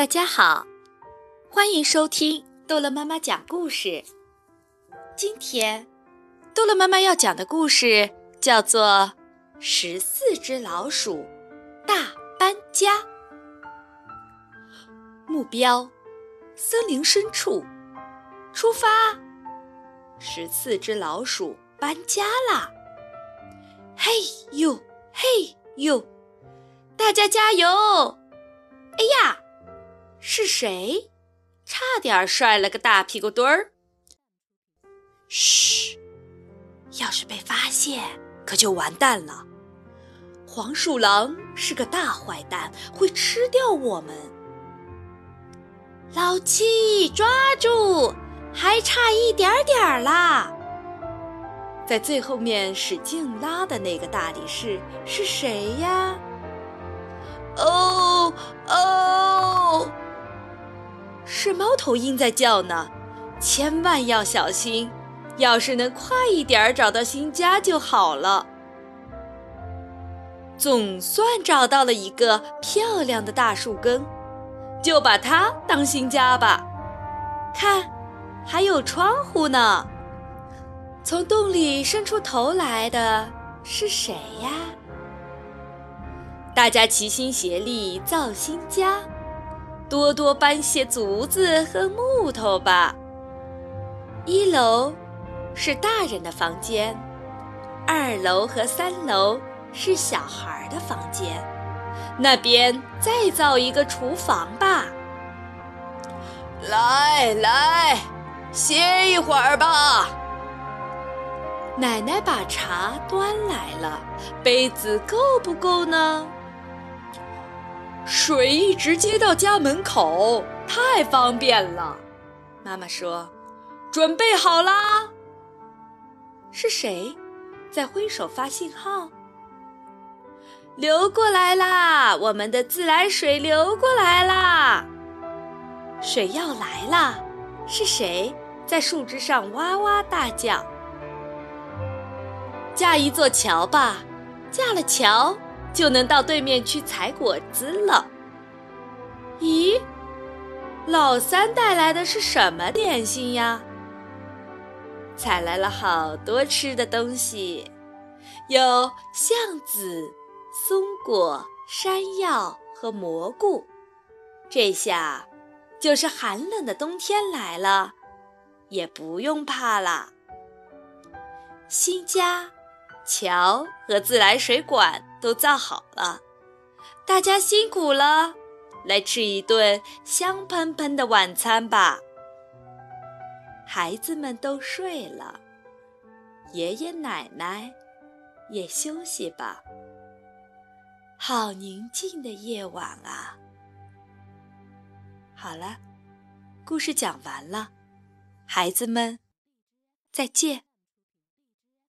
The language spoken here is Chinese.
大家好，欢迎收听逗乐妈妈讲故事。今天，逗乐妈妈要讲的故事叫做《十四只老鼠大搬家》。目标：森林深处，出发！十四只老鼠搬家啦！嘿呦，嘿呦，大家加油！哎呀！是谁？差点摔了个大屁股墩儿。嘘，要是被发现，可就完蛋了。黄鼠狼是个大坏蛋，会吃掉我们。老七，抓住！还差一点点儿啦。在最后面使劲拉的那个大力士是谁呀？哦哦！是猫头鹰在叫呢，千万要小心！要是能快一点找到新家就好了。总算找到了一个漂亮的大树根，就把它当新家吧。看，还有窗户呢。从洞里伸出头来的是谁呀？大家齐心协力造新家。多多搬些竹子和木头吧。一楼是大人的房间，二楼和三楼是小孩的房间。那边再造一个厨房吧。来来，歇一会儿吧。奶奶把茶端来了，杯子够不够呢？水一直接到家门口，太方便了。妈妈说：“准备好啦。”是谁在挥手发信号？流过来啦！我们的自来水流过来啦！水要来啦！是谁在树枝上哇哇大叫？架一座桥吧，架了桥。就能到对面去采果子了。咦，老三带来的是什么点心呀？采来了好多吃的东西，有橡子、松果、山药和蘑菇。这下就是寒冷的冬天来了，也不用怕啦。新家。桥和自来水管都造好了，大家辛苦了，来吃一顿香喷喷的晚餐吧。孩子们都睡了，爷爷奶奶也休息吧。好宁静的夜晚啊！好了，故事讲完了，孩子们再见。